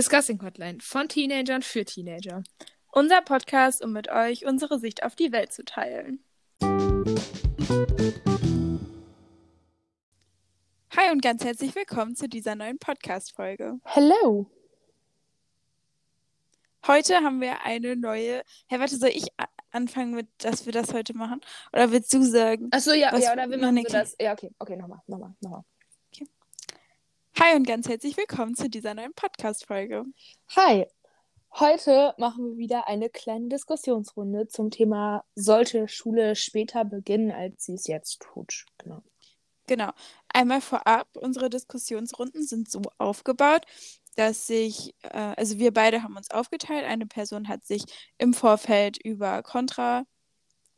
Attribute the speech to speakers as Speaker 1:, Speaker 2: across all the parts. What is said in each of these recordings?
Speaker 1: Discussing Hotline von Teenagern für Teenager.
Speaker 2: Unser Podcast, um mit euch unsere Sicht auf die Welt zu teilen. Hi und ganz herzlich willkommen zu dieser neuen Podcast-Folge.
Speaker 1: Hello.
Speaker 2: Heute haben wir eine neue. Hey, warte, soll ich anfangen mit, dass wir das heute machen? Oder willst du sagen?
Speaker 1: Achso, ja, ja, oder wir machen so das. Ja, okay, okay, nochmal, nochmal, nochmal.
Speaker 2: Hi und ganz herzlich willkommen zu dieser neuen Podcast-Folge.
Speaker 1: Hi. Heute machen wir wieder eine kleine Diskussionsrunde zum Thema, sollte Schule später beginnen, als sie es jetzt tut. Genau.
Speaker 2: Genau. Einmal vorab, unsere Diskussionsrunden sind so aufgebaut, dass sich, äh, also wir beide haben uns aufgeteilt. Eine Person hat sich im Vorfeld über Contra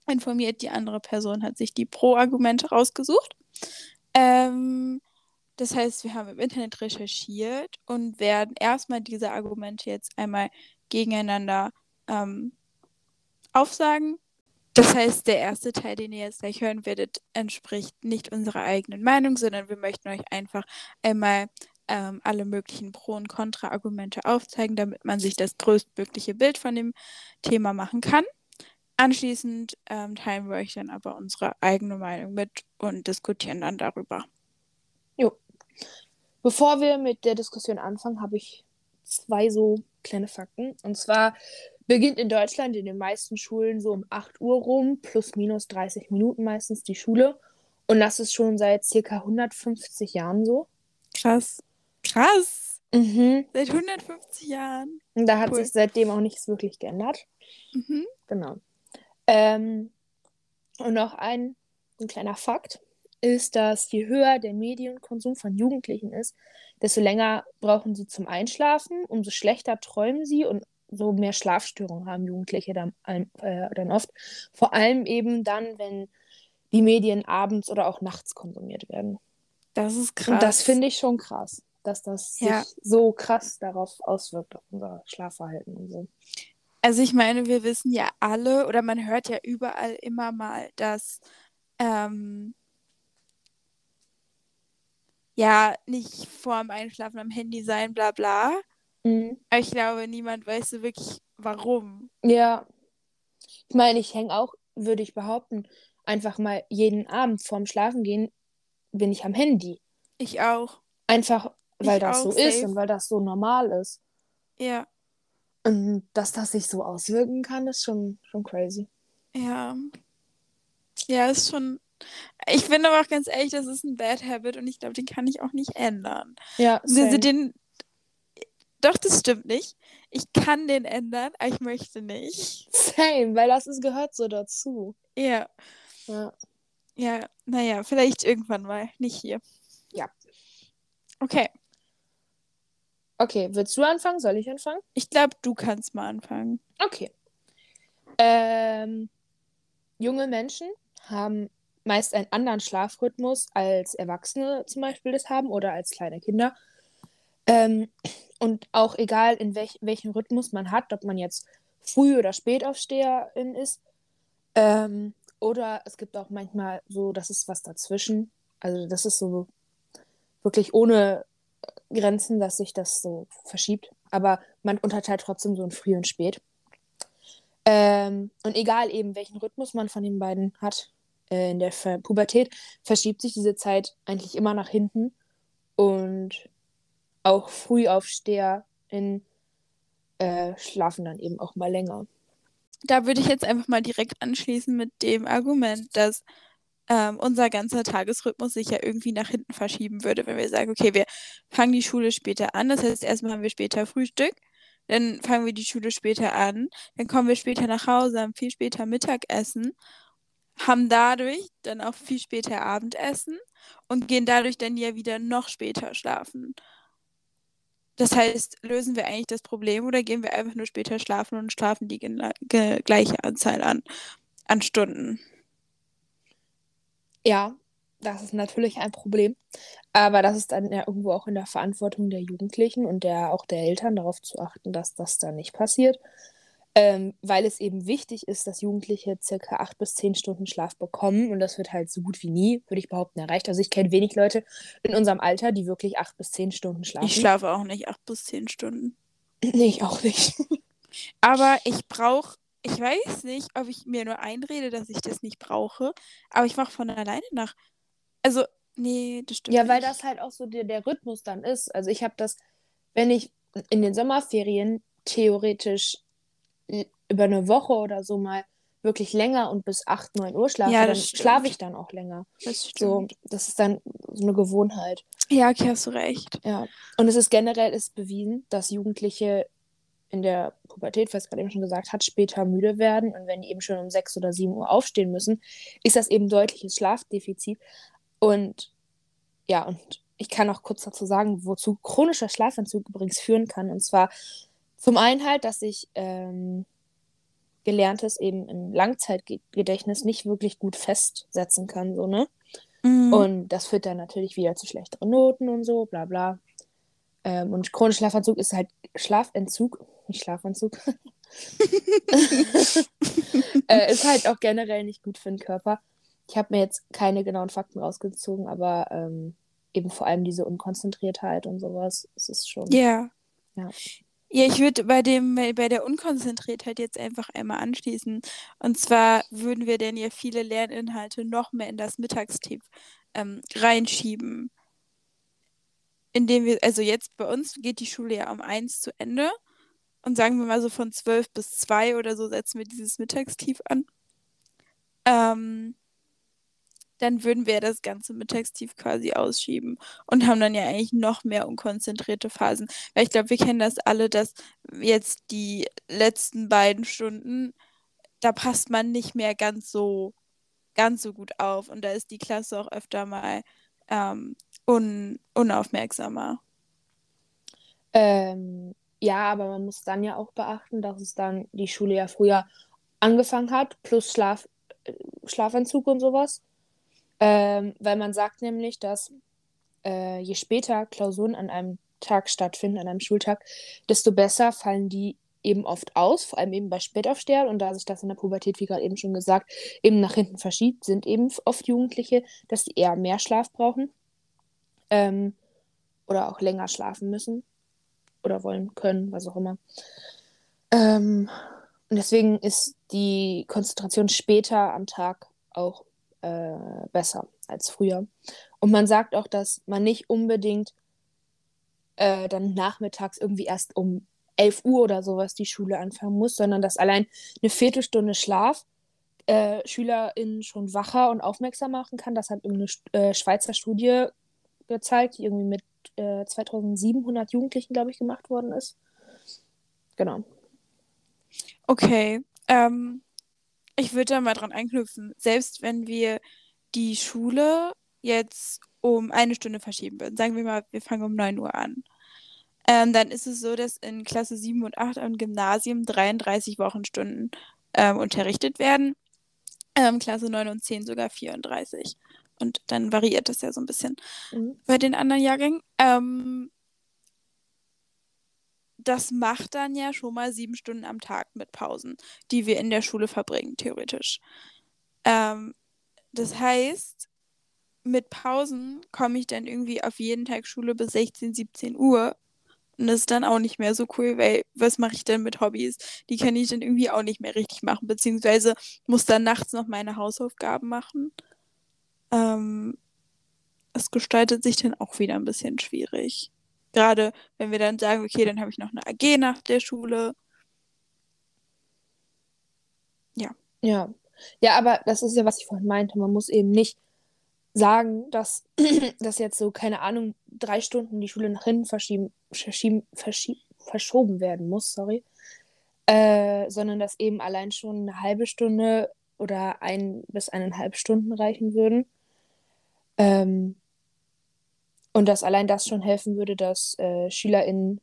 Speaker 2: informiert, die andere Person hat sich die Pro-Argumente rausgesucht. Ähm, das heißt, wir haben im Internet recherchiert und werden erstmal diese Argumente jetzt einmal gegeneinander ähm, aufsagen. Das heißt, der erste Teil, den ihr jetzt gleich hören werdet, entspricht nicht unserer eigenen Meinung, sondern wir möchten euch einfach einmal ähm, alle möglichen Pro- und Kontra-Argumente aufzeigen, damit man sich das größtmögliche Bild von dem Thema machen kann. Anschließend ähm, teilen wir euch dann aber unsere eigene Meinung mit und diskutieren dann darüber.
Speaker 1: Bevor wir mit der Diskussion anfangen, habe ich zwei so kleine Fakten. Und zwar beginnt in Deutschland in den meisten Schulen so um 8 Uhr rum, plus minus 30 Minuten meistens die Schule. Und das ist schon seit circa 150 Jahren so.
Speaker 2: Krass. Krass.
Speaker 1: Mhm.
Speaker 2: Seit 150 Jahren.
Speaker 1: Und da hat
Speaker 2: Cool.
Speaker 1: sich seitdem auch nichts wirklich geändert.
Speaker 2: Mhm.
Speaker 1: Genau. Ähm, und noch ein, ein kleiner Fakt ist, dass je höher der Medienkonsum von Jugendlichen ist, desto länger brauchen sie zum Einschlafen, umso schlechter träumen sie und so mehr Schlafstörungen haben Jugendliche dann, äh, dann oft. Vor allem eben dann, wenn die Medien abends oder auch nachts konsumiert werden.
Speaker 2: Das ist krass.
Speaker 1: Und das finde ich schon krass, dass das
Speaker 2: Ja.
Speaker 1: sich so krass darauf auswirkt, auf unser Schlafverhalten und so.
Speaker 2: Also ich meine, wir wissen ja alle, oder man hört ja überall immer mal, dass ähm, ja nicht vorm Einschlafen am Handy sein, bla bla.
Speaker 1: Mhm.
Speaker 2: Aber ich glaube, niemand weiß so wirklich, warum.
Speaker 1: Ja, ich meine, ich hänge auch, würde ich behaupten, einfach mal jeden Abend vorm Schlafengehen bin ich am Handy.
Speaker 2: Ich auch.
Speaker 1: Einfach, weil
Speaker 2: Ich
Speaker 1: das so ist
Speaker 2: safe.
Speaker 1: und weil das so normal ist.
Speaker 2: Ja,
Speaker 1: Und dass das sich so auswirken kann, ist schon, schon crazy.
Speaker 2: ja. Ja, ist schon. Ich finde aber auch ganz ehrlich, das ist ein Bad Habit und ich glaube, den kann ich auch nicht ändern.
Speaker 1: Ja,
Speaker 2: Also den. Doch, das stimmt nicht. Ich kann den ändern, aber ich möchte nicht.
Speaker 1: Same, weil das ist, gehört so dazu.
Speaker 2: Ja.
Speaker 1: Ja.
Speaker 2: Ja, naja, vielleicht irgendwann mal, nicht hier.
Speaker 1: Ja.
Speaker 2: Okay,
Speaker 1: Okay, willst du anfangen? Soll ich anfangen?
Speaker 2: ich glaube, du kannst mal anfangen.
Speaker 1: Okay. Ähm, junge Menschen haben meist einen anderen Schlafrhythmus als Erwachsene zum Beispiel das haben oder als kleine Kinder. Ähm, und auch egal, in welch, welchem Rhythmus man hat, ob man jetzt Früh- oder Spätaufsteherin ist. Ähm, oder es gibt auch manchmal so, das ist was dazwischen. Also das ist so wirklich ohne Grenzen, dass sich das so verschiebt. Aber man unterteilt trotzdem so ein Früh und Spät. Ähm, und egal eben, welchen Rhythmus man von den beiden hat, äh, in der Pubertät, verschiebt sich diese Zeit eigentlich immer nach hinten. Und auch FrühaufsteherInnen äh, schlafen dann eben auch mal länger.
Speaker 2: Da würde ich jetzt einfach mal direkt anschließen mit dem Argument, dass ähm, unser ganzer Tagesrhythmus sich ja irgendwie nach hinten verschieben würde, wenn wir sagen, okay, wir fangen die Schule später an. Das heißt, erstmal haben wir später Frühstück, dann fangen wir die Schule später an, dann kommen wir später nach Hause, haben viel später Mittagessen, haben dadurch dann auch viel später Abendessen und gehen dadurch dann ja wieder noch später schlafen. Das heißt, lösen wir eigentlich das Problem oder gehen wir einfach nur später schlafen und schlafen die gleiche Anzahl an, an Stunden?
Speaker 1: Ja, das ist natürlich ein Problem. Aber das ist dann ja irgendwo auch in der Verantwortung der Jugendlichen und der, auch der Eltern darauf zu achten, dass das da nicht passiert. Ähm, weil es eben wichtig ist, dass Jugendliche circa acht bis zehn Stunden Schlaf bekommen. Und das wird halt so gut wie nie, würde ich behaupten, erreicht. Also ich kenne wenig Leute in unserem Alter, die wirklich acht bis zehn Stunden schlafen.
Speaker 2: Ich schlafe auch nicht acht bis zehn Stunden.
Speaker 1: Nee, ich auch nicht.
Speaker 2: Aber ich brauche, ich weiß nicht, ob ich mir nur einrede, dass ich das nicht brauche, aber ich mache von alleine nach. Also, nee, das stimmt.
Speaker 1: Ja, weil
Speaker 2: nicht.
Speaker 1: das halt auch so der, der Rhythmus dann ist. Also ich habe das, wenn ich in den Sommerferien theoretisch über eine Woche oder so mal wirklich länger und bis 8, 9 Uhr schlafe,
Speaker 2: Ja,
Speaker 1: dann schlafe ich dann auch länger.
Speaker 2: Das
Speaker 1: So,
Speaker 2: stimmt.
Speaker 1: das ist dann so eine Gewohnheit.
Speaker 2: Ja, okay, hast du recht.
Speaker 1: Ja. Und es ist generell ist bewiesen, dass Jugendliche in der Pubertät, was gerade eben schon gesagt hat, später müde werden. Und wenn die eben schon um 6 oder 7 Uhr aufstehen müssen, ist das eben deutliches Schlafdefizit. Und ja, und ich kann auch kurz dazu sagen, wozu chronischer Schlafentzug übrigens führen kann. Und zwar zum einen halt, dass ich ähm, Gelerntes eben im Langzeitgedächtnis nicht wirklich gut festsetzen kann, so, ne?
Speaker 2: Mhm.
Speaker 1: Und das führt dann natürlich wieder zu schlechteren Noten und so, bla bla. Ähm, und chronischer Schlafentzug ist halt Schlafentzug, nicht Schlafentzug. äh, ist halt auch generell nicht gut für den Körper. Ich habe mir jetzt keine genauen Fakten rausgezogen, aber ähm, eben vor allem diese Unkonzentriertheit und sowas, es ist schon.
Speaker 2: Ja.
Speaker 1: Ja.
Speaker 2: Ja, ich würde bei dem, bei der Unkonzentriertheit jetzt einfach einmal anschließen. Und zwar würden wir denn ja viele Lerninhalte noch mehr in das Mittagstief ähm, reinschieben. Indem wir, also jetzt bei uns geht die Schule ja um eins zu Ende. Und sagen wir mal so von zwölf bis zwei oder so setzen wir dieses Mittagstief an. Ähm, dann würden wir das ganze Mittagstief quasi ausschieben und haben dann ja eigentlich noch mehr unkonzentrierte Phasen. Weil ich glaube, wir kennen das alle, dass jetzt die letzten beiden Stunden, da passt man nicht mehr ganz so, ganz so gut auf. Und da ist die Klasse auch öfter mal ähm, un, unaufmerksamer.
Speaker 1: Ähm, ja, aber man muss dann ja auch beachten, dass es dann die Schule ja früher angefangen hat, plus Schlaf, äh, Schlafentzug und sowas. Ähm, weil man sagt nämlich, dass äh, je später Klausuren an einem Tag stattfinden, an einem Schultag, desto besser fallen die eben oft aus, vor allem eben bei Spätaufstehern. Und da sich das in der Pubertät, wie gerade eben schon gesagt, eben nach hinten verschiebt, sind eben oft Jugendliche, dass sie eher mehr Schlaf brauchen ähm, oder auch länger schlafen müssen oder wollen können, was auch immer. Ähm, und deswegen ist die Konzentration später am Tag auch äh, besser als früher. Und man sagt auch, dass man nicht unbedingt äh, dann nachmittags irgendwie erst um 11 Uhr oder sowas die Schule anfangen muss, sondern dass allein eine Viertelstunde Schlaf äh, SchülerInnen schon wacher und aufmerksam machen kann. Das hat irgendeine äh, Schweizer Studie gezeigt, die irgendwie mit äh, 2700 Jugendlichen, glaube ich, gemacht worden ist. Genau.
Speaker 2: Okay, ähm, ich würde da mal dran anknüpfen. Selbst wenn wir die Schule jetzt um eine Stunde verschieben würden, sagen wir mal, wir fangen um 9 Uhr an, ähm, dann ist es so, dass in Klasse 7 und 8 am Gymnasium 33 Wochenstunden ähm, unterrichtet werden, ähm, Klasse 9 und 10 sogar 34. Und dann variiert das ja so ein bisschen
Speaker 1: Mhm.
Speaker 2: bei den anderen Jahrgängen. Das macht dann ja schon mal sieben Stunden am Tag mit Pausen, die wir in der Schule verbringen, theoretisch. Ähm, das heißt, mit Pausen komme ich dann irgendwie auf jeden Tag Schule bis 16, 17 Uhr. Und das ist dann auch nicht mehr so cool, weil was mache ich denn mit Hobbys? Die kann ich dann irgendwie auch nicht mehr richtig machen, beziehungsweise muss dann nachts noch meine Hausaufgaben machen. Ähm, es gestaltet sich dann auch wieder ein bisschen schwierig. Gerade wenn wir dann sagen, okay, dann habe ich noch eine AG nach der Schule.
Speaker 1: Ja. Ja, aber das ist ja, was ich vorhin meinte. Man muss eben nicht sagen, dass, dass jetzt so, keine Ahnung, drei Stunden die Schule nach hinten verschieben, verschieben, verschieb, verschoben werden muss, sorry. Äh, sondern dass eben allein schon eine halbe Stunde oder ein bis eineinhalb Stunden reichen würden. Ähm, und dass allein das schon helfen würde, dass äh, SchülerInnen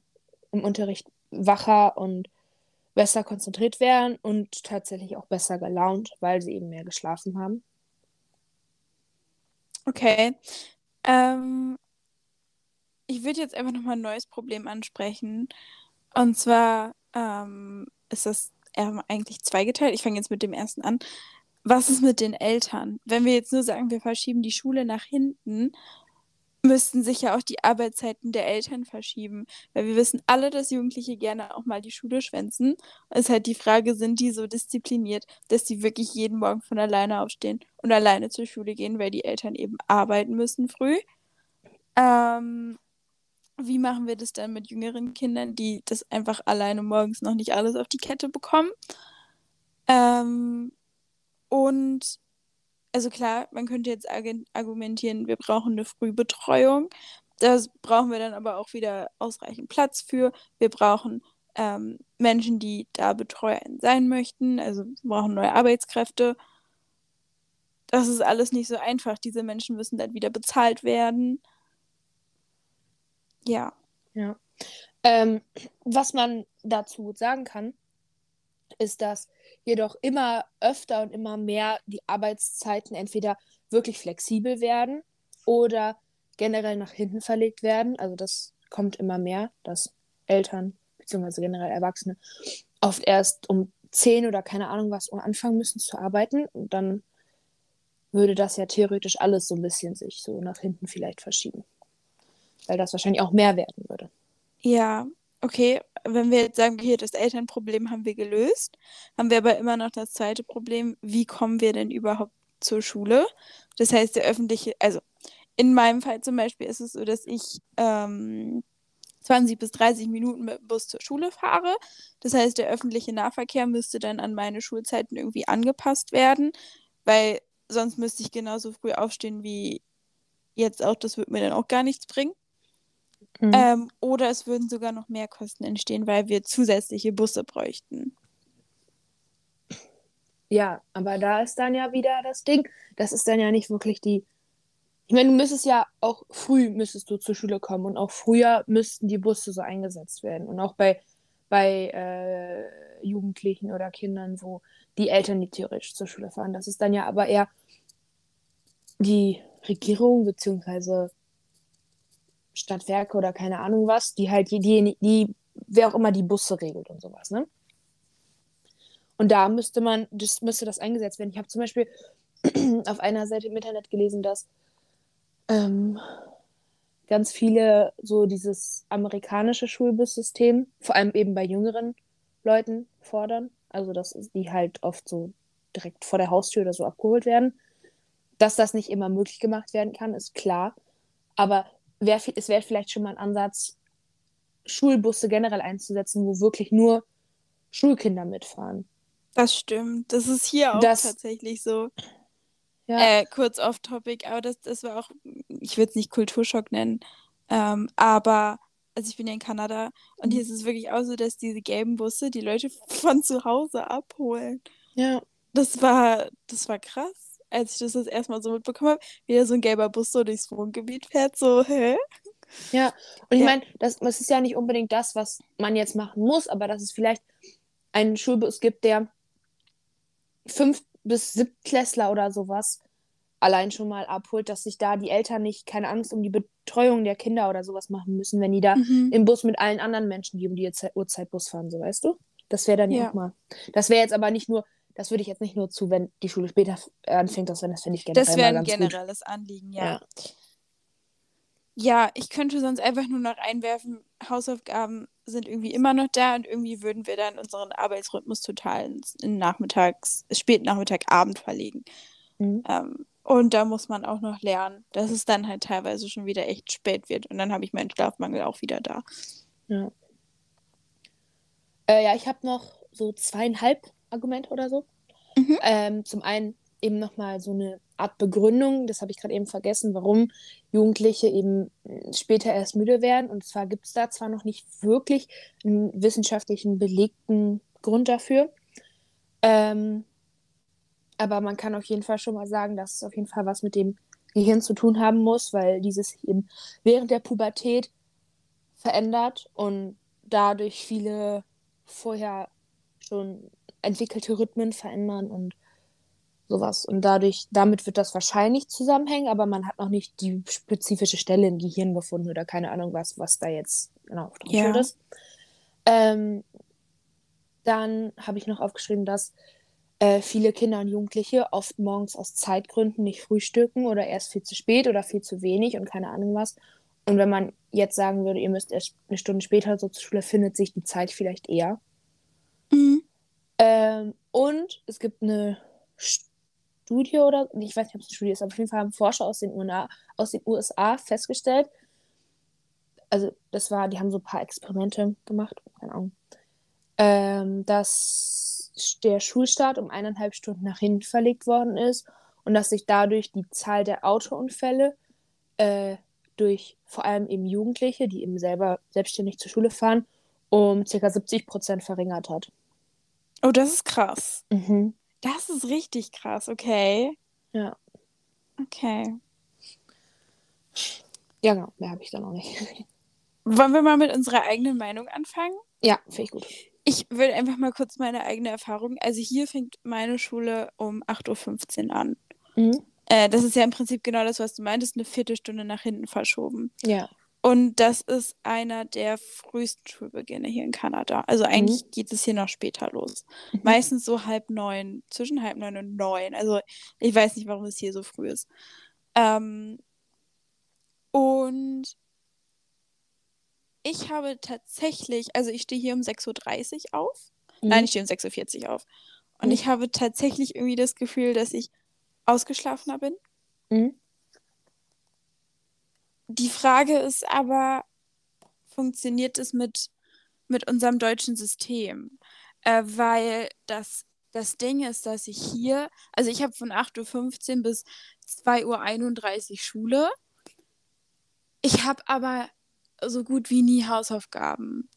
Speaker 1: im Unterricht wacher und besser konzentriert wären und tatsächlich auch besser gelaunt, weil sie eben mehr geschlafen haben.
Speaker 2: Okay. Ähm, ich würde jetzt einfach nochmal ein neues Problem ansprechen. Und zwar ähm, ist das eigentlich zweigeteilt. Ich fange jetzt mit dem ersten an. Was ist mit den Eltern? Wenn wir jetzt nur sagen, wir verschieben die Schule nach hinten, müssten sich ja auch die Arbeitszeiten der Eltern verschieben. Weil wir wissen alle, dass Jugendliche gerne auch mal die Schule schwänzen. Es ist halt die Frage, sind die so diszipliniert, dass die wirklich jeden Morgen von alleine aufstehen und alleine zur Schule gehen, weil die Eltern eben arbeiten müssen früh. Ähm, wie machen wir das dann mit jüngeren Kindern, die das einfach alleine morgens noch nicht alles auf die Kette bekommen? Ähm, und also klar, man könnte jetzt argumentieren, wir brauchen eine Frühbetreuung. Da brauchen wir dann aber auch wieder ausreichend Platz für. Wir brauchen ähm, Menschen, die da Betreuer sein möchten. Also wir brauchen neue Arbeitskräfte. Das ist alles nicht so einfach. Diese Menschen müssen dann wieder bezahlt werden. Ja.
Speaker 1: Ja. Ähm, was man dazu sagen kann, ist, dass jedoch immer öfter und immer mehr die Arbeitszeiten entweder wirklich flexibel werden oder generell nach hinten verlegt werden. Also das kommt immer mehr, dass Eltern bzw. generell Erwachsene oft erst um 10 oder keine Ahnung was anfangen müssen zu arbeiten. Und dann würde das ja theoretisch alles so ein bisschen sich so nach hinten vielleicht verschieben. Weil das wahrscheinlich auch mehr werden würde.
Speaker 2: Ja, okay, wenn wir jetzt sagen, hier das Elternproblem haben wir gelöst, haben wir aber immer noch das zweite Problem, wie kommen wir denn überhaupt zur Schule? Das heißt, der öffentliche, also in meinem Fall zum Beispiel ist es so, dass ich ähm, 20 bis 30 Minuten mit dem Bus zur Schule fahre. Das heißt, der öffentliche Nahverkehr müsste dann an meine Schulzeiten irgendwie angepasst werden, weil sonst müsste ich genauso früh aufstehen wie jetzt auch. Das würde mir dann auch gar nichts bringen. Mhm. Ähm, oder es würden sogar noch mehr Kosten entstehen, weil wir zusätzliche Busse bräuchten.
Speaker 1: Ja, aber da ist dann ja wieder das Ding. Das ist dann ja nicht wirklich die. Ich meine, du müsstest ja auch früh müsstest du zur Schule kommen und auch früher müssten die Busse so eingesetzt werden. Und auch bei, bei äh, Jugendlichen oder Kindern, wo die Eltern nicht theoretisch zur Schule fahren. Das ist dann ja aber eher die Regierung beziehungsweise Stadtwerke oder keine Ahnung was, die halt die, die, die wer auch immer die Busse regelt und sowas, ne? Und da müsste man, das müsste das eingesetzt werden. Ich habe zum Beispiel auf einer Seite im Internet gelesen, dass ähm, ganz viele so dieses amerikanische Schulbussystem, vor allem eben bei jüngeren Leuten, fordern. Also, dass die halt oft so direkt vor der Haustür oder so abgeholt werden. Dass das nicht immer möglich gemacht werden kann, ist klar. Aber wär, es wäre vielleicht schon mal ein Ansatz, Schulbusse generell einzusetzen, wo wirklich nur Schulkinder mitfahren.
Speaker 2: Das stimmt. Das ist hier auch das, tatsächlich so. Ja. Äh, kurz off-topic, aber das, das war auch, ich würde es nicht Kulturschock nennen, ähm, aber also ich bin ja in Kanada und hier ist es wirklich auch so, dass diese gelben Busse die Leute von zu Hause abholen.
Speaker 1: Ja.
Speaker 2: Das war, das war krass als ich das das erstmal so mitbekommen habe, wie da so ein gelber Bus so durchs Wohngebiet fährt, so, hä?
Speaker 1: Ja, und ich ja. meine, das, das ist ja nicht unbedingt das, was man jetzt machen muss, aber dass es vielleicht einen Schulbus gibt, der fünf bis siebtklässler oder sowas allein schon mal abholt, dass sich da die Eltern nicht keine Angst um die Betreuung der Kinder oder sowas machen müssen, wenn die da mhm. im Bus mit allen anderen Menschen, die um die Uhrzeit Bus fahren, so weißt du? Das wäre dann ja auch mal. Das wäre jetzt aber nicht nur das würde ich jetzt nicht nur zu, wenn die Schule später anfängt, das, das finde ich generell
Speaker 2: Das wäre ein generelles gut. Anliegen, ja. ja. Ja, ich könnte sonst einfach nur noch einwerfen, Hausaufgaben sind irgendwie immer noch da und irgendwie würden wir dann unseren Arbeitsrhythmus total in Nachmittags, späten Nachmittag, Abend verlegen. Mhm. Ähm, und da muss man auch noch lernen, dass es dann halt teilweise schon wieder echt spät wird und dann habe ich meinen Schlafmangel auch wieder da.
Speaker 1: Ja. Äh, ja, ich habe noch so zweieinhalb Argument oder so. Mhm. Ähm, zum einen eben nochmal so eine Art Begründung, das habe ich gerade eben vergessen, warum Jugendliche eben hm, später erst müde werden. Und zwar gibt es da zwar noch nicht wirklich einen wissenschaftlichen belegten Grund dafür, ähm, aber man kann auf jeden Fall schon mal sagen, dass es auf jeden Fall was mit dem Gehirn zu tun haben muss, weil dieses eben während der Pubertät verändert und dadurch viele vorher schon entwickelte Rhythmen verändern und sowas. Und dadurch, damit wird das wahrscheinlich zusammenhängen, aber man hat noch nicht die spezifische Stelle im Gehirn gefunden oder keine Ahnung was, was da jetzt genau drauf ja. ist. Ähm, dann habe ich noch aufgeschrieben, dass äh, viele Kinder und Jugendliche oft morgens aus Zeitgründen nicht frühstücken oder erst viel zu spät oder viel zu wenig und keine Ahnung was. Und wenn man jetzt sagen würde, ihr müsst erst eine Stunde später so zur Schule, findet sich die Zeit vielleicht eher.
Speaker 2: Mhm.
Speaker 1: Ähm, und es gibt eine Studie oder, ich weiß nicht, ob es eine Studie ist, aber auf jeden Fall haben Forscher aus den, USA, aus den USA festgestellt, also das war, die haben so ein paar Experimente gemacht, keine Ahnung, ähm, dass der Schulstart um eineinhalb Stunden nach hinten verlegt worden ist und dass sich dadurch die Zahl der Autounfälle äh, durch vor allem eben Jugendliche, die eben selber selbstständig zur Schule fahren, um ca. 70 Prozent verringert hat.
Speaker 2: Oh, das ist krass.
Speaker 1: Mhm.
Speaker 2: Das ist richtig krass, okay.
Speaker 1: Ja.
Speaker 2: Okay.
Speaker 1: Ja, genau, mehr habe ich da noch nicht.
Speaker 2: Wollen wir mal mit unserer eigenen Meinung anfangen?
Speaker 1: Ja, finde ich gut.
Speaker 2: Ich will einfach mal kurz meine eigene Erfahrung. Also hier fängt meine Schule um 8.15 Uhr an.
Speaker 1: Mhm.
Speaker 2: Äh, das ist ja im Prinzip genau das, was du meintest, eine Viertelstunde nach hinten verschoben.
Speaker 1: Ja.
Speaker 2: Und das ist einer der frühesten Schulbeginne hier in Kanada. Also eigentlich
Speaker 1: Mhm.
Speaker 2: geht es hier noch später los.
Speaker 1: Mhm.
Speaker 2: Meistens so halb neun, zwischen halb neun und neun. Also ich weiß nicht, warum es hier so früh ist. Ähm, und ich habe tatsächlich, also ich stehe hier um 6.30 Uhr auf. Nein,
Speaker 1: Mhm.
Speaker 2: ich stehe um 6.40 Uhr auf. Und
Speaker 1: Mhm.
Speaker 2: ich habe tatsächlich irgendwie das Gefühl, dass ich ausgeschlafener bin. Die Frage ist aber, funktioniert es mit, mit unserem deutschen System? Äh, weil das, das Ding ist, dass ich hier, also ich habe von 8.15 Uhr bis 2.31 Uhr Schule. Ich habe aber so gut wie nie Hausaufgaben.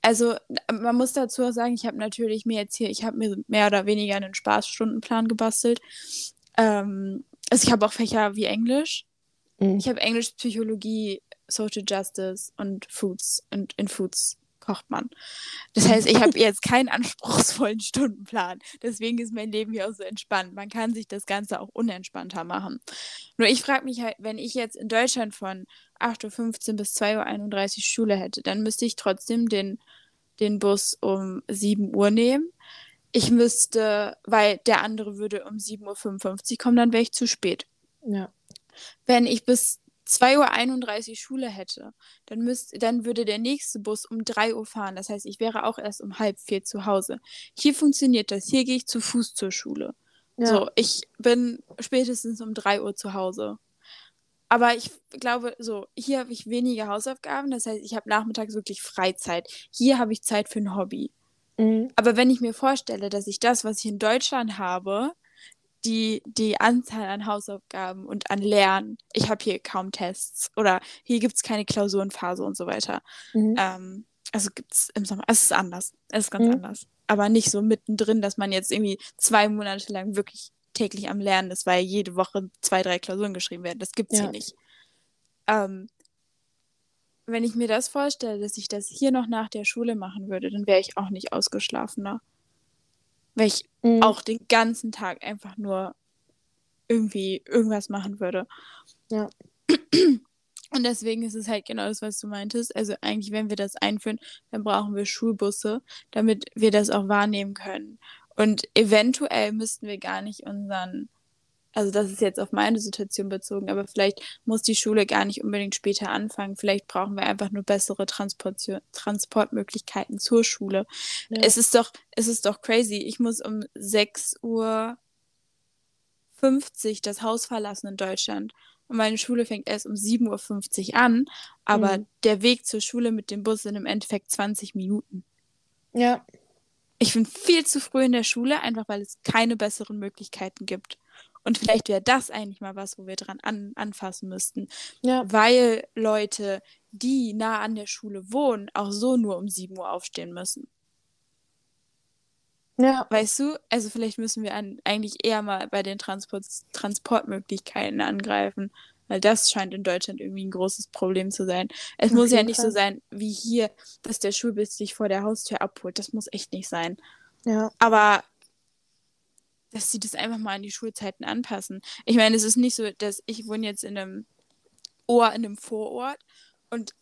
Speaker 2: Also man muss dazu auch sagen, ich habe natürlich mir jetzt hier, ich habe mir mehr oder weniger einen Spaßstundenplan gebastelt. Ähm, also ich habe auch Fächer wie Englisch.
Speaker 1: Mhm.
Speaker 2: Ich habe Englisch, Psychologie, Social Justice und Foods. Und in Foods kocht man. Das heißt, ich habe jetzt keinen anspruchsvollen Stundenplan. Deswegen ist mein Leben hier auch so entspannt. Man kann sich das Ganze auch unentspannter machen. Nur ich frage mich halt, wenn ich jetzt in Deutschland von 8.15 Uhr bis 2.31 Uhr Schule hätte, dann müsste ich trotzdem den, den Bus um 7 Uhr nehmen. Ich müsste, weil der andere würde um 7.55 Uhr kommen, dann wäre ich zu spät.
Speaker 1: Ja.
Speaker 2: Wenn ich bis 2.31 Uhr Schule hätte, dann, müsst, dann würde der nächste Bus um 3 Uhr fahren. Das heißt, ich wäre auch erst um halb vier zu Hause. Hier funktioniert das. Hier gehe ich zu Fuß zur Schule.
Speaker 1: Ja.
Speaker 2: So, ich bin spätestens um 3 Uhr zu Hause. Aber ich glaube, so, hier habe ich weniger Hausaufgaben. Das heißt, ich habe nachmittags wirklich Freizeit. Hier habe ich Zeit für ein Hobby.
Speaker 1: Mhm.
Speaker 2: Aber wenn ich mir vorstelle, dass ich das, was ich in Deutschland habe, die, die Anzahl an Hausaufgaben und an Lernen, ich habe hier kaum Tests oder hier gibt es keine Klausurenphase und so weiter.
Speaker 1: Mhm.
Speaker 2: Ähm, also gibt es im Sommer, es ist anders, es ist ganz
Speaker 1: Mhm.
Speaker 2: anders. Aber nicht so mittendrin, dass man jetzt irgendwie zwei Monate lang wirklich täglich am Lernen ist, weil jede Woche zwei, drei Klausuren geschrieben werden. Das gibt es
Speaker 1: Ja.
Speaker 2: hier nicht. Ähm, wenn ich mir das vorstelle, dass ich das hier noch nach der Schule machen würde, dann wäre ich auch nicht ausgeschlafener. Weil ich
Speaker 1: Mhm.
Speaker 2: auch den ganzen Tag einfach nur irgendwie irgendwas machen würde.
Speaker 1: Ja.
Speaker 2: Und deswegen ist es halt genau das, was du meintest. Also eigentlich, wenn wir das einführen, dann brauchen wir Schulbusse, damit wir das auch wahrnehmen können. Und eventuell müssten wir gar nicht unseren, also das ist jetzt auf meine Situation bezogen, aber vielleicht muss die Schule gar nicht unbedingt später anfangen. Vielleicht brauchen wir einfach nur bessere Transportio- Transportmöglichkeiten zur Schule.
Speaker 1: Ja.
Speaker 2: Es ist doch, es ist doch crazy. Ich muss um 6 Uhr 50 das Haus verlassen in Deutschland. Und meine Schule fängt erst um 7.50 Uhr an, aber
Speaker 1: Mhm.
Speaker 2: der Weg zur Schule mit dem Bus sind im Endeffekt 20 Minuten.
Speaker 1: Ja.
Speaker 2: Ich bin viel zu früh in der Schule, einfach weil es keine besseren Möglichkeiten gibt. Und vielleicht wäre das eigentlich mal was, wo wir dran an, anfassen müssten.
Speaker 1: Ja.
Speaker 2: Weil Leute, die nah an der Schule wohnen, auch so nur um 7 Uhr aufstehen müssen.
Speaker 1: Ja.
Speaker 2: Weißt du? Also vielleicht müssen wir an, eigentlich eher mal bei den Transport, Transportmöglichkeiten angreifen, weil das scheint in Deutschland irgendwie ein großes Problem zu sein. Es
Speaker 1: Auf
Speaker 2: muss ja nicht so
Speaker 1: Fall.
Speaker 2: sein wie hier, dass der Schulbus dich vor der Haustür abholt. Das muss echt nicht sein.
Speaker 1: Ja.
Speaker 2: Aber dass sie das einfach mal an die Schulzeiten anpassen. Ich meine, es ist nicht so, dass ich wohne jetzt in einem Ohr, in einem Vorort und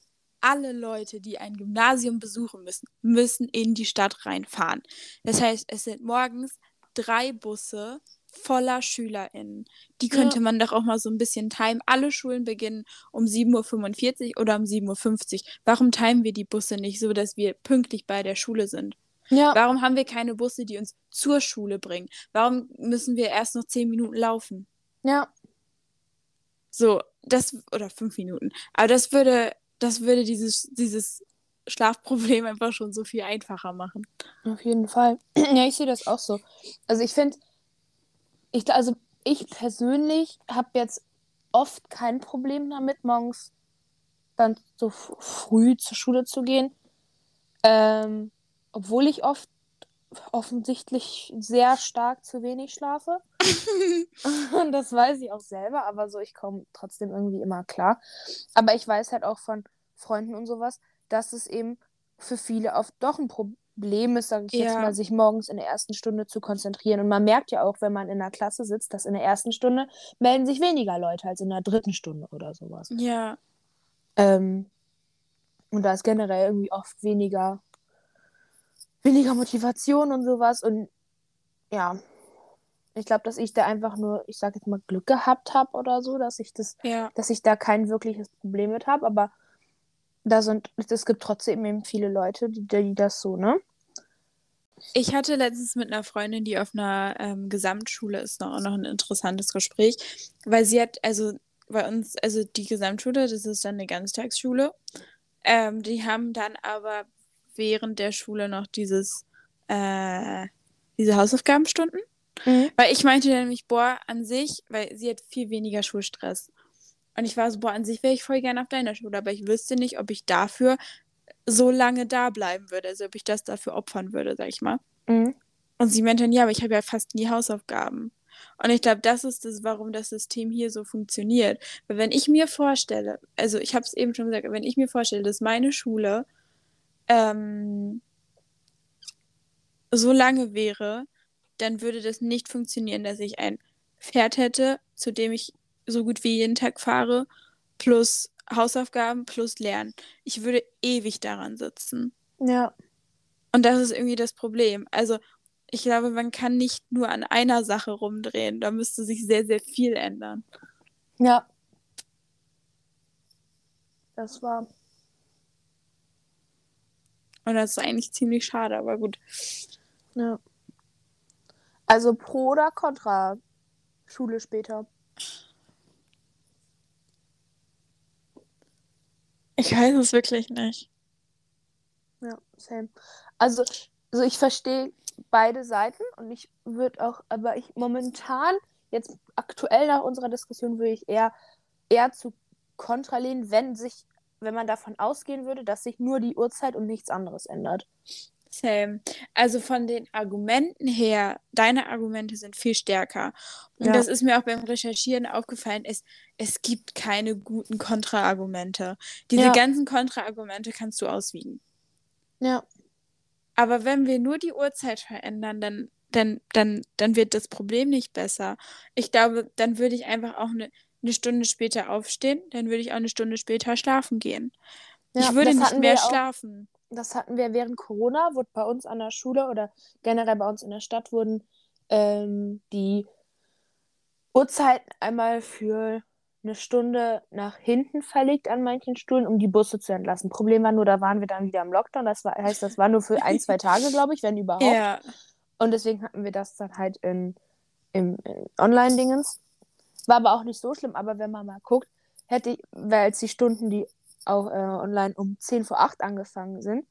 Speaker 2: alle Leute, die ein Gymnasium besuchen müssen, müssen in die Stadt reinfahren. Das heißt, es sind morgens drei Busse voller SchülerInnen. Die könnte ja. man doch auch mal so ein bisschen timen. Alle Schulen beginnen um 7.45 Uhr oder um 7.50 Uhr. Warum timen wir die Busse nicht so, dass wir pünktlich bei der Schule sind? Ja. Warum haben wir keine Busse, die uns zur Schule bringen? Warum müssen wir erst noch zehn Minuten laufen?
Speaker 1: Ja.
Speaker 2: So, das, oder fünf Minuten. Aber das würde, das würde dieses, dieses Schlafproblem einfach schon so viel einfacher machen.
Speaker 1: Auf jeden Fall. Ja, ich sehe das auch so. Also ich finde, ich, also ich persönlich habe jetzt oft kein Problem damit, morgens dann so früh zur Schule zu gehen. Ähm, obwohl ich oft offensichtlich sehr stark zu wenig schlafe. Und das weiß ich auch selber, aber so, ich komme trotzdem irgendwie immer klar. Aber ich weiß halt auch von Freunden und sowas, dass es eben für viele oft doch ein Problem ist, sage ich ja. jetzt mal, sich morgens in der ersten Stunde zu konzentrieren. Und man merkt ja auch, wenn man in der Klasse sitzt, dass in der ersten Stunde melden sich weniger Leute als in der dritten Stunde oder sowas.
Speaker 2: Ja.
Speaker 1: Ähm, und da ist generell irgendwie oft weniger, weniger Motivation und sowas. Und ja, ich glaube, dass ich da einfach nur, ich sage jetzt mal, Glück gehabt habe oder so, dass ich das,
Speaker 2: ja.
Speaker 1: dass ich da kein wirkliches Problem mit habe. Aber da sind, es gibt trotzdem eben viele Leute, die, die das so, ne?
Speaker 2: Ich hatte letztens mit einer Freundin, die auf einer ähm, Gesamtschule ist, noch, noch ein interessantes Gespräch, weil sie hat, also bei uns, also die Gesamtschule, das ist dann eine Ganztagsschule, ähm, die haben dann aber während der Schule noch dieses, äh, diese Hausaufgabenstunden. Mhm. Weil ich meinte nämlich, boah, an sich, weil sie hat viel weniger Schulstress. Und ich war so, boah, an sich wäre ich voll gerne auf deiner Schule, aber ich wüsste nicht, ob ich dafür so lange da bleiben würde, also ob ich das dafür opfern würde, sag ich mal.
Speaker 1: Mhm.
Speaker 2: Und sie meinte dann, ja, aber ich habe ja fast nie Hausaufgaben. Und ich glaube, das ist das, warum das System hier so funktioniert. Weil wenn ich mir vorstelle, also ich habe es eben schon gesagt, wenn ich mir vorstelle, dass meine Schule ähm, so lange wäre, dann würde das nicht funktionieren, dass ich ein Pferd hätte, zu dem ich so gut wie jeden Tag fahre, plus Hausaufgaben, plus Lernen. Ich würde ewig daran sitzen.
Speaker 1: Ja.
Speaker 2: Und das ist irgendwie das Problem. Also, ich glaube, man kann nicht nur an einer Sache rumdrehen. Da müsste sich sehr, sehr viel ändern.
Speaker 1: Ja. Das war.
Speaker 2: Und das ist eigentlich ziemlich schade, aber gut.
Speaker 1: Ja. Also pro oder contra Schule später?
Speaker 2: Ich weiß es wirklich nicht.
Speaker 1: Ja, same. Also, also ich verstehe beide Seiten und ich würde auch, aber ich momentan, jetzt aktuell nach unserer Diskussion, würde ich eher, eher zu Kontra lehnen, wenn sich, wenn man davon ausgehen würde, dass sich nur die Uhrzeit und nichts anderes ändert.
Speaker 2: Same. Also von den Argumenten her, deine Argumente sind viel stärker. Und ja. das ist mir auch beim Recherchieren aufgefallen, es, es gibt keine guten Kontraargumente. Diese ja. ganzen Kontraargumente kannst du auswiegen.
Speaker 1: Ja.
Speaker 2: Aber wenn wir nur die Uhrzeit verändern, dann, dann, dann, dann wird das Problem nicht besser. Ich glaube, dann würde ich einfach auch eine, eine Stunde später aufstehen, dann würde ich auch eine Stunde später schlafen gehen. Ja, ich würde nicht mehr schlafen
Speaker 1: das hatten wir während Corona, wurde bei uns an der Schule oder generell bei uns in der Stadt wurden ähm, die Uhrzeiten einmal für eine Stunde nach hinten verlegt an manchen Stuhlen, um die Busse zu entlassen. Problem war nur, da waren wir dann wieder im Lockdown. Das war, heißt, das war nur für ein, zwei Tage, glaube ich, wenn überhaupt.
Speaker 2: Ja.
Speaker 1: Und deswegen hatten wir das dann halt in, im, in War aber auch nicht so schlimm, aber wenn man mal guckt, hätte ich, weil es die Stunden, die auch äh, online um 10 vor 8 angefangen sind,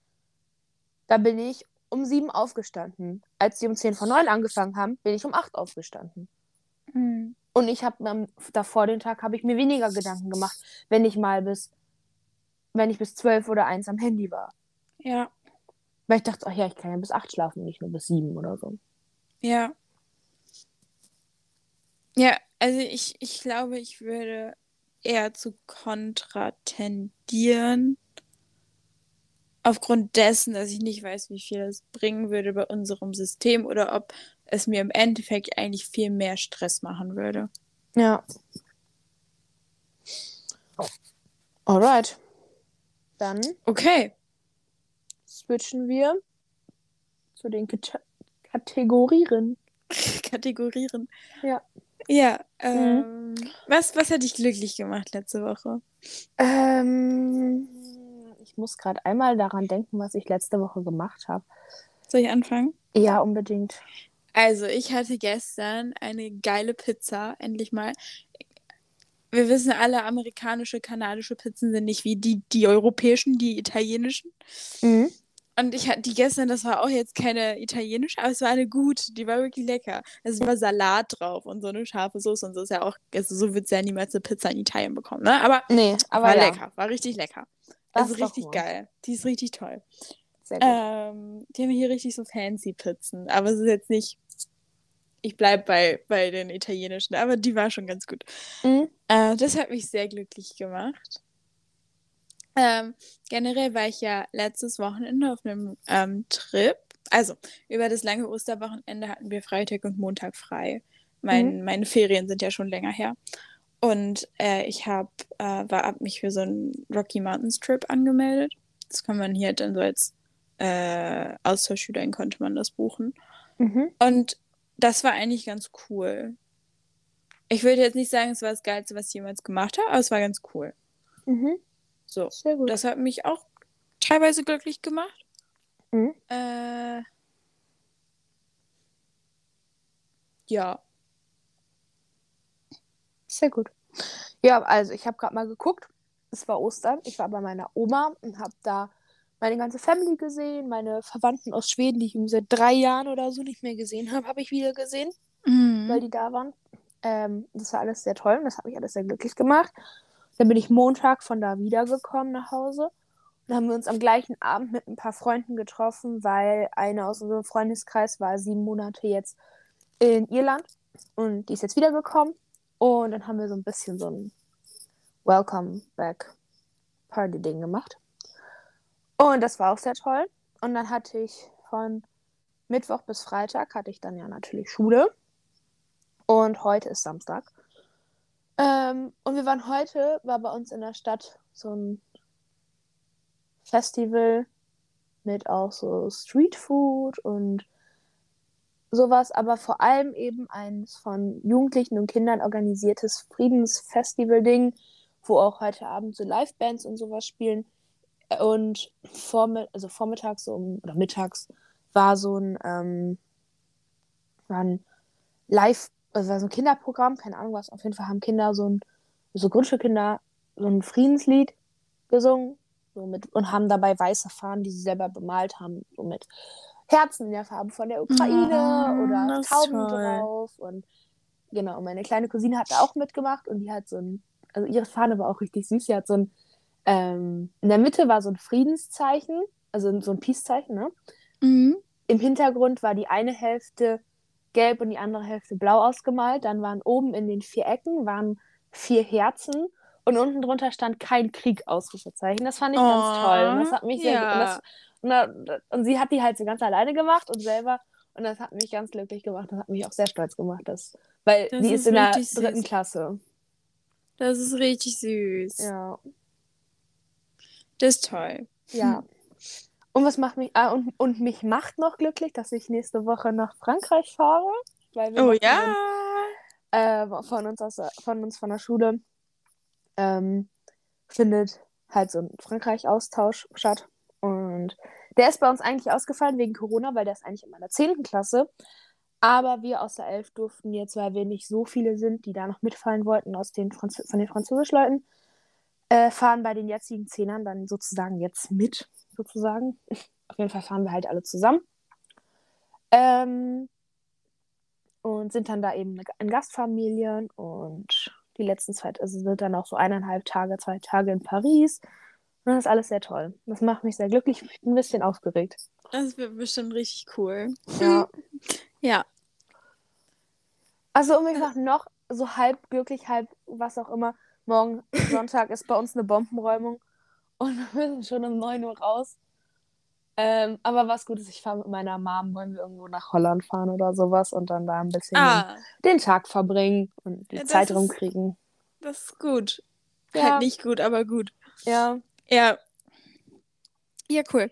Speaker 1: da bin ich um 7 aufgestanden. Als sie um 10 vor 9 angefangen haben, bin ich um 8 aufgestanden.
Speaker 2: Mhm.
Speaker 1: Und ich habe ähm, davor den Tag habe ich mir weniger Gedanken gemacht, wenn ich mal bis wenn ich bis 12 oder 1 am Handy war.
Speaker 2: Ja.
Speaker 1: Weil ich dachte, ach ja, ich kann ja bis 8 schlafen, nicht nur bis 7 oder so.
Speaker 2: Ja. Ja, also ich, ich glaube, ich würde eher zu Kontra tendieren. Aufgrund dessen, dass ich nicht weiß, wie viel es bringen würde bei unserem System oder ob es mir im Endeffekt eigentlich viel mehr Stress machen würde.
Speaker 1: Ja. Alright. Dann.
Speaker 2: Okay.
Speaker 1: Switchen wir zu den K Kategorien.
Speaker 2: kategorieren.
Speaker 1: Ja.
Speaker 2: Ja. Ähm, was, was hat dich glücklich gemacht letzte Woche?
Speaker 1: Ähm, ich muss gerade einmal daran denken, was ich letzte Woche gemacht habe.
Speaker 2: Soll ich anfangen?
Speaker 1: Ja, unbedingt.
Speaker 2: Also, ich hatte gestern eine geile Pizza, endlich mal. Wir wissen alle, amerikanische, kanadische Pizzen sind nicht wie die, die europäischen, die italienischen.
Speaker 1: Mhm.
Speaker 2: Und ich hatte die gestern, das war auch jetzt keine italienische, aber es war eine gute, die war wirklich lecker. Es war Salat drauf und so eine scharfe Soße und so ist ja auch, also so wird es ja niemals eine Pizza in Italien bekommen, ne? Aber,
Speaker 1: Nee, aber
Speaker 2: war
Speaker 1: ja,
Speaker 2: lecker, war richtig lecker.
Speaker 1: Das
Speaker 2: also richtig geil. Die ist richtig toll.
Speaker 1: Sehr gut.
Speaker 2: Ähm, die haben hier richtig so fancy Pizzen, aber es ist jetzt nicht. Ich bleib bei, bei den italienischen, aber die war schon ganz gut.
Speaker 1: Mhm.
Speaker 2: Äh, das hat mich sehr glücklich gemacht. Ähm, generell war ich ja letztes Wochenende auf einem ähm, Trip. Also, über das lange Osterwochenende hatten wir Freitag und Montag frei. Mein, Meine Ferien sind ja schon länger her. Und äh, ich hab, äh, war, hab mich für so einen Rocky Mountains Trip angemeldet. Das kann man hier dann so als äh, Austauschschülerin konnte man das buchen.
Speaker 1: Mhm.
Speaker 2: Und das war eigentlich ganz cool. Ich würde jetzt nicht sagen, es war das Geilste, was ich jemals gemacht habe, aber es war ganz cool.
Speaker 1: Mhm.
Speaker 2: So.
Speaker 1: Sehr gut.
Speaker 2: Das hat mich auch teilweise glücklich gemacht.
Speaker 1: Mhm.
Speaker 2: Äh, ja.
Speaker 1: Sehr gut. Ja, also ich habe gerade mal geguckt. Es war Ostern. Ich war bei meiner Oma und habe da meine ganze Family gesehen. Meine Verwandten aus Schweden, die ich seit drei Jahren oder so nicht mehr gesehen habe, habe ich wieder gesehen, weil
Speaker 2: Mhm.
Speaker 1: die da waren. Ähm, das war alles sehr toll und das hat mich alles sehr glücklich gemacht. Dann bin ich Montag von da wiedergekommen nach Hause. Dann haben wir uns am gleichen Abend mit ein paar Freunden getroffen, weil eine aus unserem Freundeskreis war sieben Monate jetzt in Irland und die ist jetzt wiedergekommen. Und dann haben wir so ein bisschen so ein Welcome Back Party Ding gemacht. Und das war auch sehr toll. Und dann hatte ich von Mittwoch bis Freitag hatte ich dann ja natürlich Schule. Und heute ist Samstag. Ähm, und wir waren heute, war bei uns in der Stadt so ein Festival mit auch so Street Food und sowas, aber vor allem eben ein von Jugendlichen und Kindern organisiertes Friedensfestival-Ding, wo auch heute Abend so Livebands und sowas spielen. Und vormi also vormittags um, oder mittags war so ein, ähm, war ein Live, also war so ein Kinderprogramm, keine Ahnung was, auf jeden Fall haben Kinder so ein, so Grundschulkinder so ein Friedenslied gesungen so mit, und haben dabei weiße Fahnen, die sie selber bemalt haben, so mit Herzen in der Farbe von der Ukraine
Speaker 2: Ah,
Speaker 1: oder Tauben drauf und genau, meine kleine Cousine hat da auch mitgemacht und die hat so ein, also ihre Fahne war auch richtig süß, sie hat so ein, ähm, in der Mitte war so ein Friedenszeichen, also so ein Peace-Zeichen, ne?
Speaker 2: Mhm.
Speaker 1: Im Hintergrund war die eine Hälfte gelb und die andere Hälfte blau ausgemalt. Dann waren oben in den vier Ecken waren vier Herzen und unten drunter stand kein Krieg Ausrufezeichen. Das fand ich ganz
Speaker 2: Oh,
Speaker 1: toll. Und das hat mich sehr
Speaker 2: ja.
Speaker 1: und, das, und, und sie hat die halt so ganz alleine gemacht und selber und das hat mich ganz glücklich gemacht. Das hat mich auch sehr stolz gemacht, das, weil
Speaker 2: Das
Speaker 1: die ist,
Speaker 2: ist
Speaker 1: in der
Speaker 2: süß.
Speaker 1: dritten Klasse.
Speaker 2: Das ist richtig süß.
Speaker 1: Ja,
Speaker 2: Das ist toll.
Speaker 1: ja. Und was macht mich ah, und, und mich macht noch glücklich, dass ich nächste Woche nach Frankreich fahre, weil wir
Speaker 2: Oh ja.
Speaker 1: äh, von uns aus von uns von der Schule ähm, findet halt so ein Frankreich-Austausch statt. Und der ist bei uns eigentlich ausgefallen wegen Corona, weil der ist eigentlich in meiner 10. Klasse. Aber wir aus der 11 durften jetzt, weil wir nicht so viele sind, die da noch mitfallen wollten aus den Franz von den Französischleuten, äh, fahren bei den jetzigen Zehnern dann sozusagen jetzt mit, sozusagen. Auf jeden Fall fahren wir halt alle zusammen. Ähm, und sind dann da eben in Gastfamilien und die letzten zwei, also sind dann auch so eineinhalb Tage, zwei Tage in Paris. Und das ist alles sehr toll. Das macht mich sehr glücklich. Ich bin ein bisschen aufgeregt.
Speaker 2: Das wird bestimmt richtig cool.
Speaker 1: Ja.
Speaker 2: Ja.
Speaker 1: Also, und mich noch so halb glücklich, halb was auch immer. Morgen Sonntag ist bei uns eine Bombenräumung und wir sind schon um 9 Uhr raus. Ähm, aber was gut ist, ich fahre mit meiner Mom, wollen wir irgendwo nach Holland fahren oder sowas und dann da ein bisschen
Speaker 2: Ah,
Speaker 1: den Tag verbringen und die
Speaker 2: Ja,
Speaker 1: Zeit
Speaker 2: ist-
Speaker 1: rumkriegen.
Speaker 2: das ist gut.
Speaker 1: Ja.
Speaker 2: Halt nicht gut, aber gut.
Speaker 1: Ja.
Speaker 2: Ja. Ja, cool.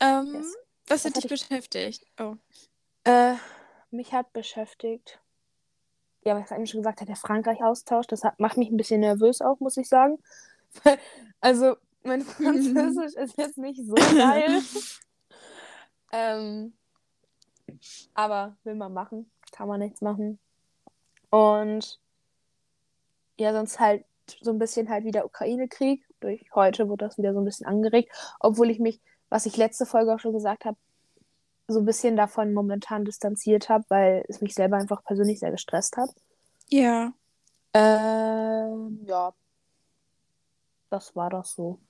Speaker 2: Ähm,
Speaker 1: Yes.
Speaker 2: Was hat
Speaker 1: Was
Speaker 2: dich beschäftigt? Oh.
Speaker 1: Äh, mich hat beschäftigt, ja, was ich eigentlich schon gesagt hat, der Frankreich-Austausch, das hat, macht mich ein bisschen nervös auch, muss ich sagen. also, mein Französisch ist jetzt nicht so geil. ähm, aber will man machen, kann man nichts machen. Und ja, sonst halt so ein bisschen halt wieder Ukraine-Krieg. Durch heute wurde das wieder so ein bisschen angeregt, obwohl ich mich, was ich letzte Folge auch schon gesagt habe, so ein bisschen davon momentan distanziert habe, weil es mich selber einfach persönlich sehr gestresst hat.
Speaker 2: Ja.
Speaker 1: Ähm, ja. Das war das so.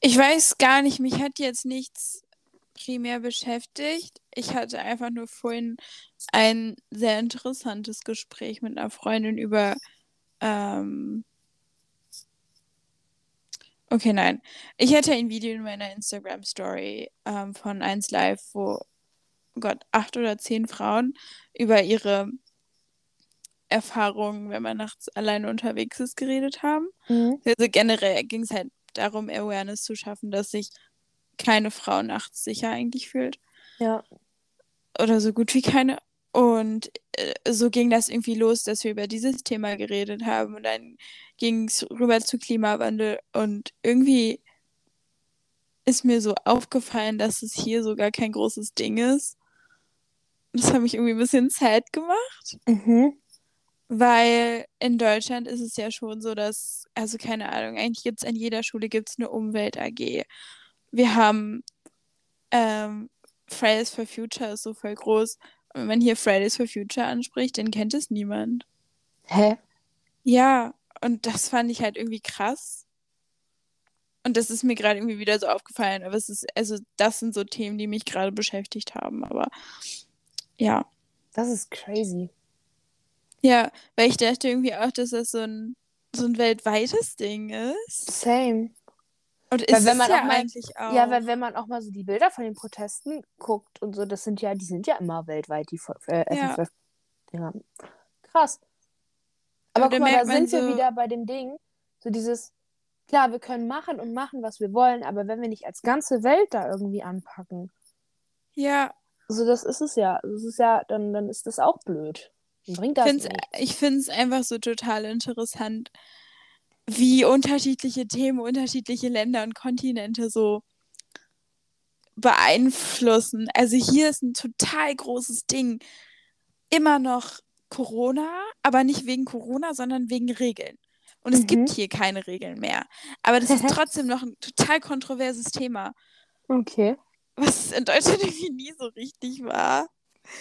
Speaker 2: Ich weiß gar nicht, mich hat jetzt nichts primär beschäftigt. Ich hatte einfach nur vorhin ein sehr interessantes Gespräch mit einer Freundin über. Ähm okay, nein. Ich hatte ein Video in meiner Instagram-Story ähm, von 1 Live, wo, oh Gott, acht oder zehn Frauen über ihre Erfahrungen, wenn man nachts alleine unterwegs ist, geredet haben. Mhm. Also generell ging es halt darum, Awareness zu schaffen, dass sich keine Frau nachts sicher eigentlich fühlt.
Speaker 1: Ja.
Speaker 2: Oder so gut wie keine. Und äh, so ging das irgendwie los, dass wir über dieses Thema geredet haben. Und dann ging es rüber zu Klimawandel. Und irgendwie ist mir so aufgefallen, dass es hier sogar kein großes Ding ist. Das hat mich irgendwie ein bisschen sad gemacht.
Speaker 1: Mhm.
Speaker 2: Weil in Deutschland ist es ja schon so, dass, also keine Ahnung, eigentlich gibt es an jeder Schule gibt's eine Umwelt-AG. Wir haben ähm, Fridays for Future ist so voll groß. Und wenn man hier Fridays for Future anspricht, dann kennt es niemand.
Speaker 1: Hä?
Speaker 2: Ja, und das fand ich halt irgendwie krass. Und das ist mir gerade irgendwie wieder so aufgefallen. Aber es ist, also das sind so Themen, die mich gerade beschäftigt haben. Aber ja.
Speaker 1: Das ist crazy.
Speaker 2: Ja, weil ich dachte irgendwie auch, dass das so ein, so ein weltweites Ding ist.
Speaker 1: Same.
Speaker 2: Und ist weil wenn man ja auch mal, eigentlich auch.
Speaker 1: Ja, weil wenn man auch mal so die Bilder von den Protesten guckt und so, das sind ja, die sind ja immer weltweit, die äh, ja. ja. Krass. Aber guck mal, da sind so... wir wieder bei dem Ding, so dieses, klar, wir können machen und machen, was wir wollen, aber wenn wir nicht als ganze Welt da irgendwie anpacken.
Speaker 2: Ja.
Speaker 1: So, das ist es ja. Das ist ja, dann, dann ist das auch blöd. Bringt das
Speaker 2: find's, ich finde es einfach so total interessant, wie unterschiedliche Themen, unterschiedliche Länder und Kontinente so beeinflussen. Also hier ist ein total großes Ding. Immer noch Corona, aber nicht wegen Corona, sondern wegen Regeln. Und es mhm. gibt hier keine Regeln mehr. Aber das ist trotzdem noch ein total kontroverses Thema.
Speaker 1: Okay.
Speaker 2: Was in Deutschland irgendwie nie so richtig war.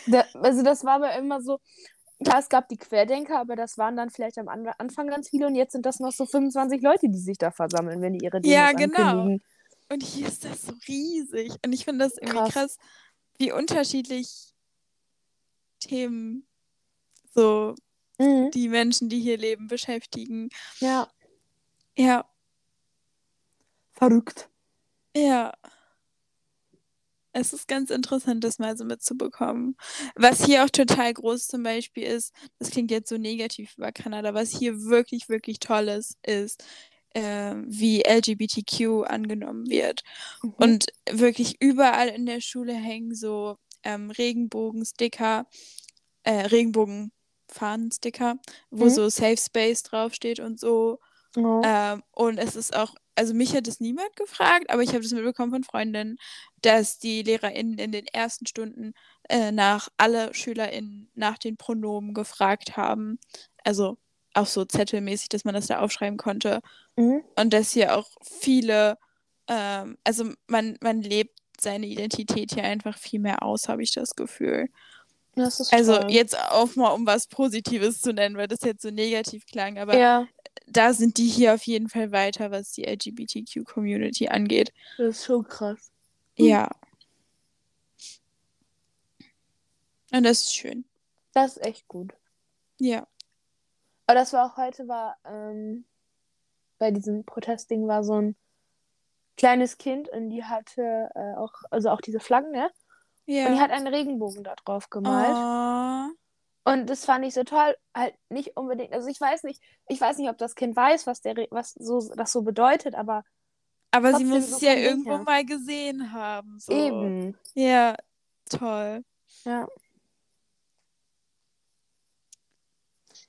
Speaker 1: Da, also das war aber immer so, Klar, es gab die Querdenker, aber das waren dann vielleicht am Anfang ganz viele und jetzt sind das noch so 25 Leute, die sich da versammeln, wenn die ihre
Speaker 2: Demos Ja, genau. Und hier ist das so riesig. Und ich finde das irgendwie krass. krass, wie unterschiedlich Themen so mhm. die Menschen, die hier leben, beschäftigen.
Speaker 1: Ja.
Speaker 2: Ja.
Speaker 1: Verrückt.
Speaker 2: Ja. Es ist ganz interessant, das mal so mitzubekommen. Was hier auch total groß zum Beispiel ist, das klingt jetzt so negativ über Kanada, was hier wirklich, wirklich toll ist, ist, äh, wie LGBTQ angenommen wird. Mhm. Und wirklich überall in der Schule hängen so ähm, Regenbogen-Sticker, äh, Regenbogen-Fahnen-Sticker, wo mhm. so Safe Space draufsteht und so. Oh. Ähm, und es ist auch also mich hat es niemand gefragt, aber ich habe das mitbekommen von Freundinnen, dass die LehrerInnen in den ersten Stunden äh, nach alle SchülerInnen nach den Pronomen gefragt haben. Also auch so zettelmäßig, dass man das da aufschreiben konnte. Mhm. Und dass hier auch viele, ähm, also man, man lebt seine Identität hier einfach viel mehr aus, habe ich das Gefühl.
Speaker 1: Das
Speaker 2: also toll. jetzt auch mal, um was Positives zu nennen, weil das jetzt so negativ klang, aber
Speaker 1: ja
Speaker 2: da sind die hier auf jeden Fall weiter, was die LGBTQ-Community angeht.
Speaker 1: Das ist schon krass.
Speaker 2: Ja. Und das ist schön.
Speaker 1: Das ist echt gut.
Speaker 2: Ja.
Speaker 1: Aber das war auch heute, war ähm, bei diesem Protestding war so ein kleines Kind und die hatte äh, auch, also auch diese Flaggen, ne? Ja. Und die hat einen Regenbogen da drauf gemalt.
Speaker 2: Oh.
Speaker 1: Und das fand ich so toll, halt nicht unbedingt. Also ich weiß nicht, ich weiß nicht, ob das Kind weiß, was der was so das so bedeutet, aber
Speaker 2: Aber sie muss
Speaker 1: so
Speaker 2: es ja irgendwo
Speaker 1: her.
Speaker 2: mal gesehen haben. So.
Speaker 1: Eben.
Speaker 2: Ja, toll.
Speaker 1: Ja.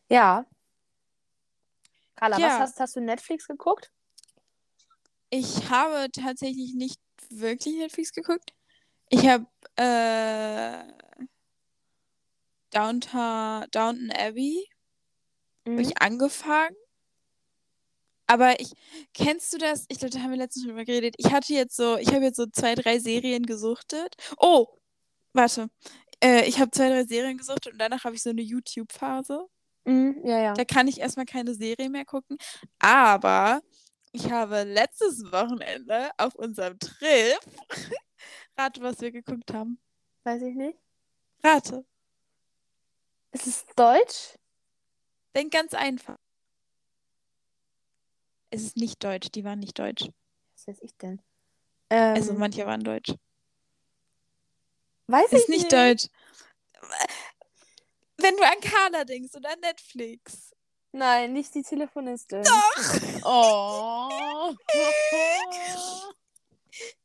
Speaker 1: Ja. Carla,
Speaker 2: Ja.
Speaker 1: was hast, hast du Netflix geguckt?
Speaker 2: Ich habe tatsächlich nicht wirklich Netflix geguckt. Ich habe äh, Downtown, Downton Abbey
Speaker 1: Mhm.
Speaker 2: habe ich angefangen. Aber ich, kennst du das? Ich glaube, da haben wir letztens schon drüber geredet. Ich hatte jetzt so, ich habe jetzt so zwei, drei Serien gesuchtet. Oh, warte. Äh, ich habe zwei, drei Serien gesuchtet und danach habe ich so eine YouTube-Phase.
Speaker 1: Mhm, ja, ja.
Speaker 2: Da kann ich erstmal keine Serie mehr gucken. Aber ich habe letztes Wochenende auf unserem Trip, rate, was wir geguckt haben.
Speaker 1: Weiß ich nicht.
Speaker 2: Rate.
Speaker 1: Ist es Deutsch?
Speaker 2: Denk ganz einfach. Es ist nicht deutsch, die waren nicht deutsch.
Speaker 1: Was weiß ich denn? Ähm,
Speaker 2: Also manche waren deutsch.
Speaker 1: weiß ich
Speaker 2: Ist nicht deutsch. Wenn du an Carla denkst oder an Netflix.
Speaker 1: Nein, nicht die Telefonistin. Doch. Oh.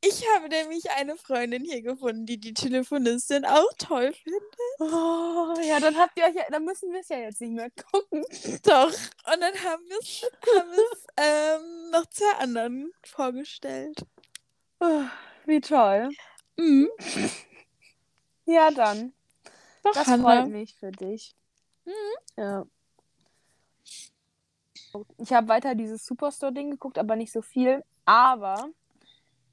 Speaker 2: Ich habe nämlich eine Freundin hier gefunden, die die Telefonistin auch toll findet.
Speaker 1: oh. Ja, dann habt ihr euch ja, dann müssen wir es ja jetzt nicht mehr gucken.
Speaker 2: Doch. Und dann haben wir es ähm, noch zwei anderen vorgestellt.
Speaker 1: Oh, Wie toll.
Speaker 2: Mhm.
Speaker 1: Ja, dann.
Speaker 2: Doch,
Speaker 1: Das
Speaker 2: Hannah.
Speaker 1: freut mich für dich.
Speaker 2: Mhm.
Speaker 1: Ja. Ich habe weiter dieses Superstore-Ding geguckt, aber nicht so viel. Aber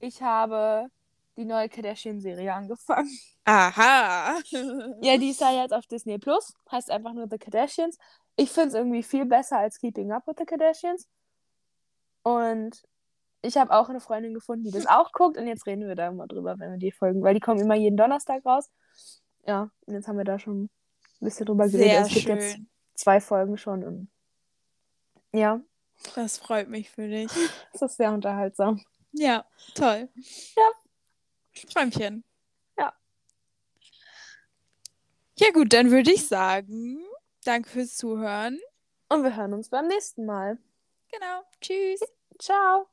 Speaker 1: ich habe die neue Kardashian-Serie angefangen.
Speaker 2: Aha.
Speaker 1: Ja, die ist ja jetzt auf Disney Plus. Heißt einfach nur The Kardashians. Ich finde es irgendwie viel besser als Keeping Up with the Kardashians. Und ich habe auch eine Freundin gefunden, die das auch guckt. Und jetzt reden wir da mal drüber, wenn wir die folgen. Weil die kommen immer jeden Donnerstag raus. Ja, und jetzt haben wir da schon ein bisschen drüber geredet.
Speaker 2: Sehr
Speaker 1: es gibt jetzt
Speaker 2: schön.
Speaker 1: zwei Folgen schon. Und ja,
Speaker 2: Das freut mich für dich.
Speaker 1: es ist sehr unterhaltsam.
Speaker 2: Ja, toll.
Speaker 1: Ja.
Speaker 2: Träumchen.
Speaker 1: Ja.
Speaker 2: Ja, gut, dann würde ich sagen, danke fürs Zuhören.
Speaker 1: Und wir hören uns beim nächsten Mal.
Speaker 2: Genau. Tschüss.
Speaker 1: Ciao.